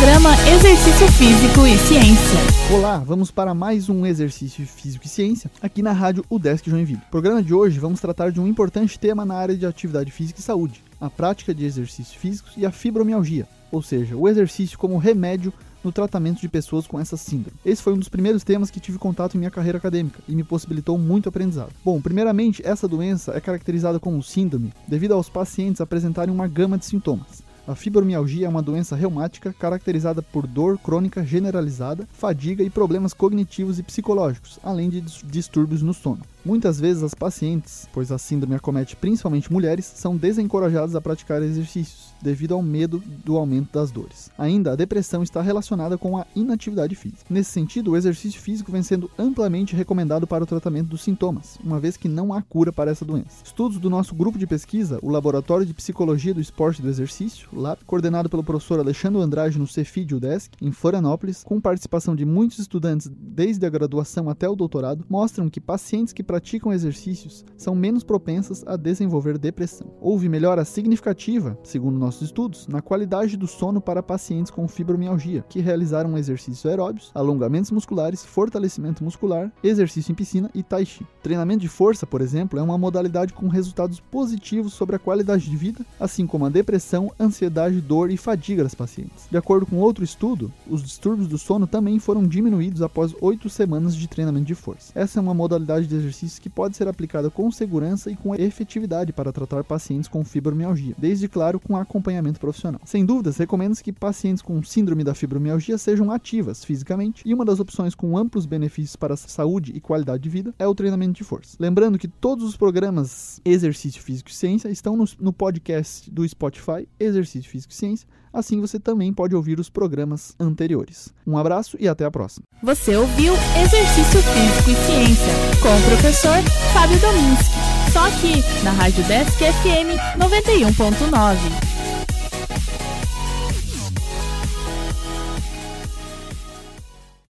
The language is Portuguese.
Programa Exercício Físico e Ciência. Olá, vamos para mais um Exercício Físico e Ciência aqui na rádio UDESC Joinville. No programa de hoje vamos tratar de um importante tema na área de atividade física e saúde, a prática de exercícios físicos e a fibromialgia, ou seja, o exercício como remédio no tratamento de pessoas com essa síndrome. Esse foi um dos primeiros temas que tive contato em minha carreira acadêmica e me possibilitou muito aprendizado. Bom, primeiramente, essa doença é caracterizada como síndrome devido aos pacientes apresentarem uma gama de sintomas. A fibromialgia é uma doença reumática caracterizada por dor crônica generalizada, fadiga e problemas cognitivos e psicológicos, além de distúrbios no sono. Muitas vezes as pacientes, pois a síndrome acomete principalmente mulheres, são desencorajadas a praticar exercícios devido ao medo do aumento das dores. Ainda, a depressão está relacionada com a inatividade física. Nesse sentido, o exercício físico vem sendo amplamente recomendado para o tratamento dos sintomas, uma vez que não há cura para essa doença. Estudos do nosso grupo de pesquisa, o Laboratório de Psicologia do Esporte e do Exercício, LAP, coordenado pelo professor Alexandre Andrade no Cefid UDESC, em Florianópolis, com participação de muitos estudantes desde a graduação até o doutorado, mostram que pacientes que praticam exercícios são menos propensas a desenvolver depressão. Houve melhora significativa, segundo nossos estudos, na qualidade do sono para pacientes com fibromialgia, que realizaram exercícios aeróbios, alongamentos musculares, fortalecimento muscular, exercício em piscina e tai chi. Treinamento de força, por exemplo, é uma modalidade com resultados positivos sobre a qualidade de vida, assim como a depressão, ansiedade, dor e fadiga das pacientes. De acordo com outro estudo, os distúrbios do sono também foram diminuídos após oito semanas de treinamento de força. Essa é uma modalidade de exercício que pode ser aplicada com segurança e com efetividade para tratar pacientes com fibromialgia, desde claro com acompanhamento profissional. Sem dúvidas, recomenda-se que pacientes com síndrome da fibromialgia sejam ativas fisicamente, e uma das opções com amplos benefícios para a saúde e qualidade de vida é o treinamento de força. Lembrando que todos os programas Exercício Físico e Ciência estão no, no podcast do Spotify Exercício Físico e Ciência, assim você também pode ouvir os programas anteriores. Um abraço e até a próxima. Você ouviu Exercício Físico e Ciência com o professor Fábio Dominski, só aqui na Rádio Desk FM 91.9.